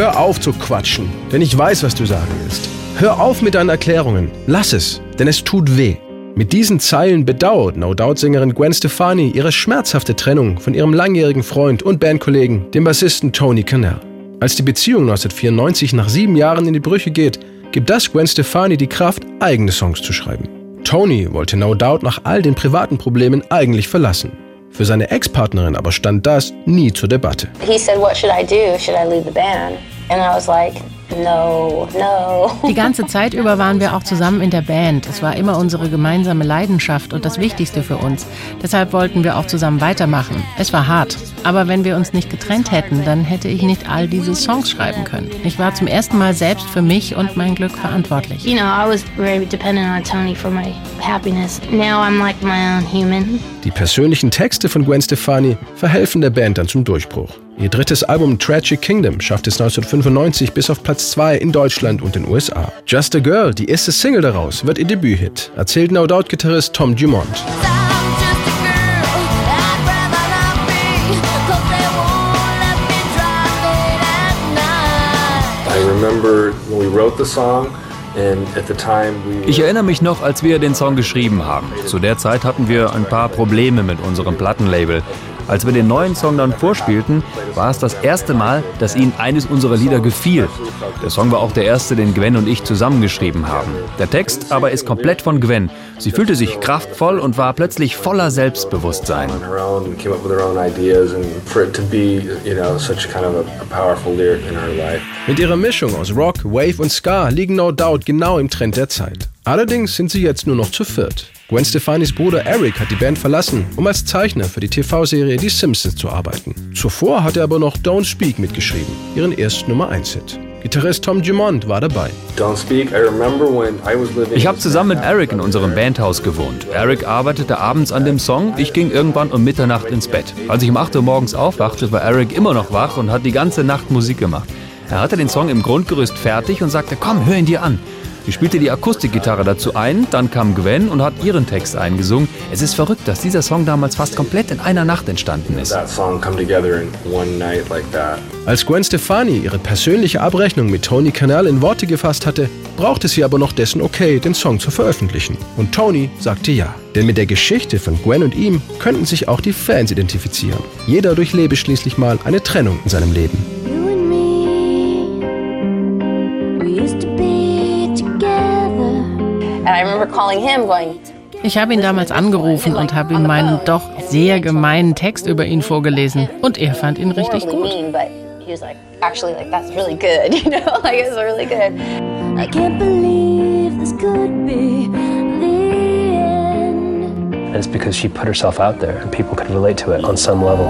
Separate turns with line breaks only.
hör auf zu quatschen, denn ich weiß, was du sagen willst. Hör auf mit deinen Erklärungen. Lass es, denn es tut weh. Mit diesen Zeilen bedauert No Doubt-Sängerin Gwen Stefani ihre schmerzhafte Trennung von ihrem langjährigen Freund und Bandkollegen, dem Bassisten Tony Cannell. Als die Beziehung 1994 nach sieben Jahren in die Brüche geht, gibt das Gwen Stefani die Kraft, eigene Songs zu schreiben. Tony wollte No Doubt nach all den privaten Problemen eigentlich verlassen. Für seine Ex-Partnerin aber stand das nie zur Debatte.
He said, what should I do? Should I leave the band? And I was like, no, no.
Die ganze Zeit über waren wir auch zusammen in der Band. Es war immer unsere gemeinsame Leidenschaft und das Wichtigste für uns. Deshalb wollten wir auch zusammen weitermachen. Es war hart. Aber wenn wir uns nicht getrennt hätten, dann hätte ich nicht all diese Songs schreiben können. Ich war zum ersten Mal selbst für mich und mein Glück verantwortlich.
You know, I was very dependent on Tony for my happiness. Now I'm like my own human.
Die persönlichen Texte von Gwen Stefani verhelfen der Band dann zum Durchbruch. Ihr drittes Album Tragic Kingdom schafft es 1995 bis auf Platz 2 in Deutschland und den USA. Just a Girl, die erste Single daraus, wird ihr Debüthit, erzählt No Doubt-Gitarrist Tom Dumont.
Ich erinnere mich noch, als wir den Song geschrieben haben. Zu der Zeit hatten wir ein paar Probleme mit unserem Plattenlabel. Als wir den neuen Song dann vorspielten, war es das erste Mal, dass ihnen eines unserer Lieder gefiel. Der Song war auch der erste, den Gwen und ich zusammengeschrieben haben. Der Text aber ist komplett von Gwen. Sie fühlte sich kraftvoll und war plötzlich voller Selbstbewusstsein.
Mit ihrer Mischung aus Rock, Wave und Ska liegen No Doubt genau im Trend der Zeit. Allerdings sind sie jetzt nur noch zu viert. Gwen Stefanis Bruder Eric hat die Band verlassen, um als Zeichner für die TV-Serie Die Simpsons zu arbeiten. Zuvor hat er aber noch Don't Speak mitgeschrieben, ihren ersten Nummer 1-Hit. Gitarrist Tom Dumont war dabei.
Ich habe zusammen mit Eric in unserem Bandhaus gewohnt. Eric arbeitete abends an dem Song, ich ging irgendwann um Mitternacht ins Bett. Als ich um 8 Uhr morgens aufwachte, war Eric immer noch wach und hat die ganze Nacht Musik gemacht. Er hatte den Song im Grundgerüst fertig und sagte, komm, hör ihn dir an. Ich spielte die Akustikgitarre dazu ein, dann kam Gwen und hat ihren Text eingesungen. Es ist verrückt, dass dieser Song damals fast komplett in einer Nacht entstanden ist.
Als Gwen Stefani ihre persönliche Abrechnung mit Tony Canal in Worte gefasst hatte, brauchte sie aber noch dessen Okay, den Song zu veröffentlichen. Und Tony sagte ja. Denn mit der Geschichte von Gwen und ihm könnten sich auch die Fans identifizieren. Jeder durchlebe schließlich mal eine Trennung in seinem Leben.
Ich habe ihn damals angerufen und habe ihm meinen doch sehr gemeinen Text über ihn vorgelesen. Und er fand ihn richtig gut. I can't believe this could be the
end. And it's because she put herself out there and people could relate to it on some level.